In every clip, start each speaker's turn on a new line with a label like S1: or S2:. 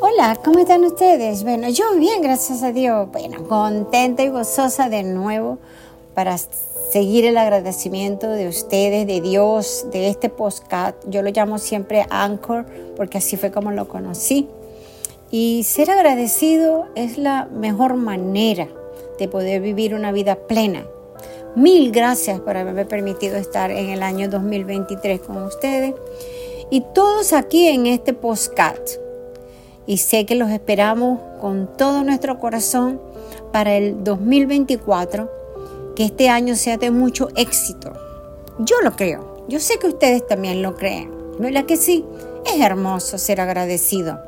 S1: Hola, ¿cómo están ustedes? Bueno, yo bien, gracias a Dios. Bueno, contenta y gozosa de nuevo para seguir el agradecimiento de ustedes, de Dios, de este postcat. Yo lo llamo siempre Anchor porque así fue como lo conocí. Y ser agradecido es la mejor manera de poder vivir una vida plena. Mil gracias por haberme permitido estar en el año 2023 con ustedes y todos aquí en este postcat. Y sé que los esperamos con todo nuestro corazón para el 2024, que este año sea de mucho éxito. Yo lo creo, yo sé que ustedes también lo creen, ¿verdad que sí? Es hermoso ser agradecido.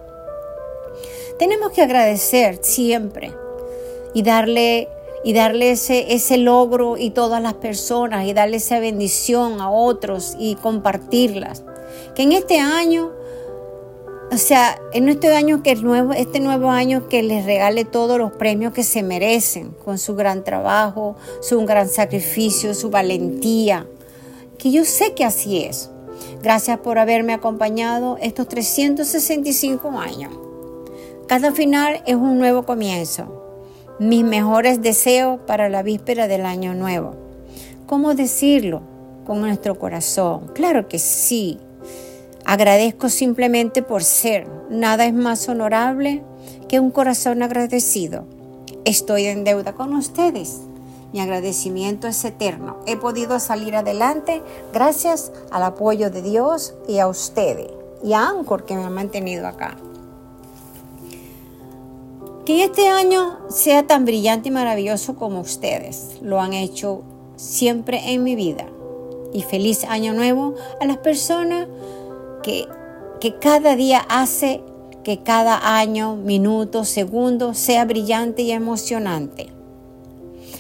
S1: Tenemos que agradecer siempre y darle y darle ese, ese logro y todas las personas y darle esa bendición a otros y compartirlas. Que en este año, o sea, en este año que el nuevo, este nuevo año que les regale todos los premios que se merecen con su gran trabajo, su gran sacrificio, su valentía. Que yo sé que así es. Gracias por haberme acompañado estos 365 años. Cada final es un nuevo comienzo mis mejores deseos para la víspera del año nuevo. ¿Cómo decirlo? Con nuestro corazón. Claro que sí. Agradezco simplemente por ser. Nada es más honorable que un corazón agradecido. Estoy en deuda con ustedes. Mi agradecimiento es eterno. He podido salir adelante gracias al apoyo de Dios y a ustedes y a Anchor que me ha mantenido acá. Que este año sea tan brillante y maravilloso como ustedes lo han hecho siempre en mi vida. Y feliz año nuevo a las personas que, que cada día hace que cada año, minuto, segundo sea brillante y emocionante.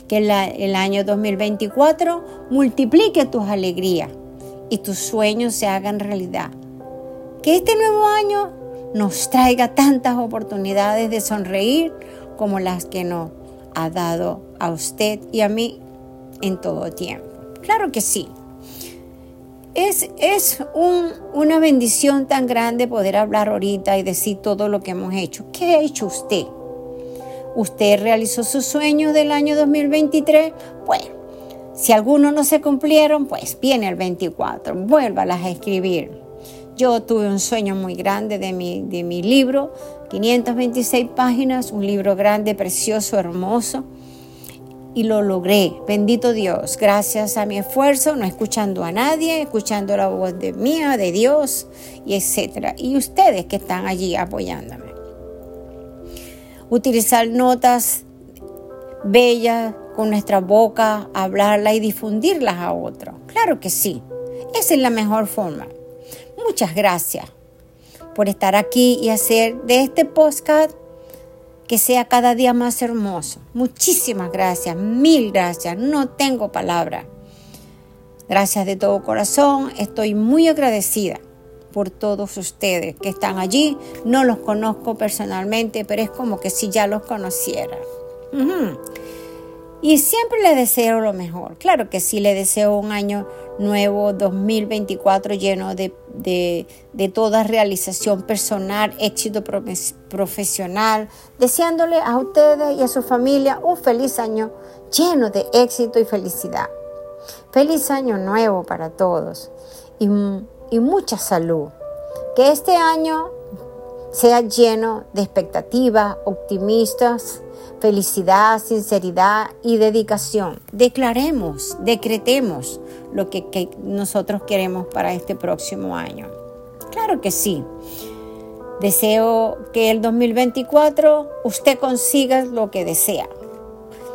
S1: Que el año 2024 multiplique tus alegrías y tus sueños se hagan realidad. Que este nuevo año nos traiga tantas oportunidades de sonreír como las que nos ha dado a usted y a mí en todo tiempo. Claro que sí. Es, es una bendición tan grande poder hablar ahorita y decir todo lo que hemos hecho. ¿Qué ha hecho usted? ¿Usted realizó sus sueños del año 2023? Bueno, si algunos no se cumplieron, pues viene el 24, vuélvalas a escribir. Yo tuve un sueño muy grande de mi, de mi libro, 526 páginas, un libro grande, precioso, hermoso. Y lo logré, bendito Dios, gracias a mi esfuerzo, no escuchando a nadie, escuchando la voz de mía, de Dios, y etcétera. Y ustedes que están allí apoyándome. Utilizar notas bellas con nuestra boca, hablarlas y difundirlas a otros. Claro que sí, esa es la mejor forma. Muchas gracias por estar aquí y hacer de este podcast que sea cada día más hermoso. Muchísimas gracias, mil gracias. No tengo palabra. Gracias de todo corazón. Estoy muy agradecida por todos ustedes que están allí. No los conozco personalmente, pero es como que si ya los conociera. Y siempre le deseo lo mejor. Claro que sí, le deseo un año nuevo 2024 lleno de, de, toda realización personal, éxito profesional, deseándole a ustedes y a su familia un feliz año lleno de éxito y felicidad. Feliz año nuevo para todos y, y mucha salud. Que este año sea lleno de expectativas optimistas felicidad, sinceridad y dedicación. Declaremos, decretemos lo que, nosotros queremos para este próximo año. Claro que sí. Deseo que el 2024 usted consiga lo que desea.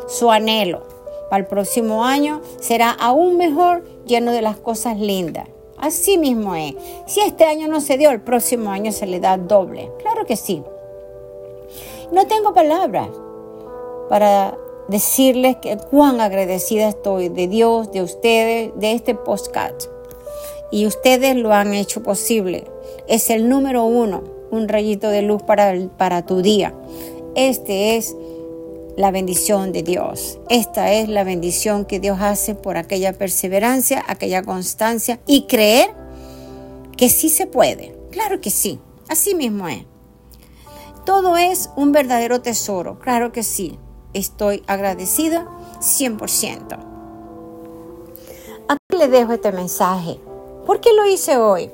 S1: Su anhelo para el próximo año será aún mejor, lleno de las cosas lindas. Así mismo es. Si este año no se dio, el próximo año se le da doble. Claro que sí. No tengo palabras para decirles que cuán agradecida estoy de Dios, de ustedes, de este postcard. Y ustedes lo han hecho posible. Es el número uno, un rayito de luz para, para tu día. Este es la bendición de Dios. Esta es la bendición que Dios hace por aquella perseverancia, aquella constancia y creer que sí se puede. Claro que sí, así mismo es. Todo es un verdadero tesoro, claro que sí. Estoy agradecida 100%. Aquí le dejo este mensaje. ¿Por qué lo hice hoy?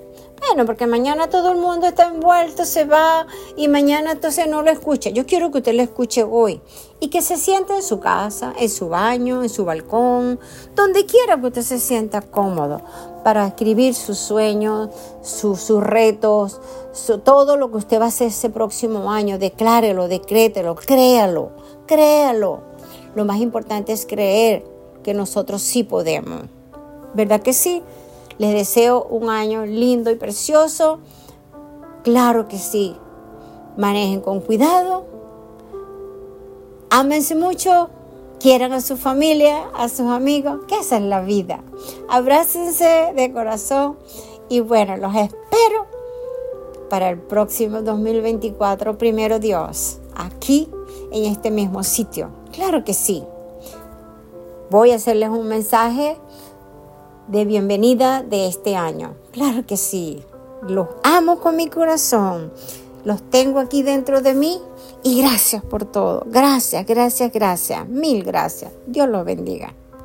S1: Bueno, porque mañana todo el mundo está envuelto, se va y mañana entonces no lo escucha. Yo quiero que usted lo escuche hoy y que se siente en su casa, en su baño, en su balcón, donde quiera que usted se sienta cómodo para escribir sus sueños, sus retos, todo lo que usted va a hacer ese próximo año. Declárelo, decrételo, créalo, créalo. Lo más importante es creer que nosotros sí podemos. ¿Verdad que sí? Les deseo un año lindo y precioso. Claro que sí. Manejen con cuidado. Ámense mucho. Quieran a su familia, a sus amigos, que esa es la vida. Abrácense de corazón y bueno, los espero para el próximo 2024, primero Dios, aquí en este mismo sitio. Claro que sí. Voy a hacerles un mensaje de bienvenida de este año. Claro que sí, los amo con mi corazón, los tengo aquí dentro de mí y gracias por todo. Gracias, gracias, gracias, mil gracias. Dios los bendiga.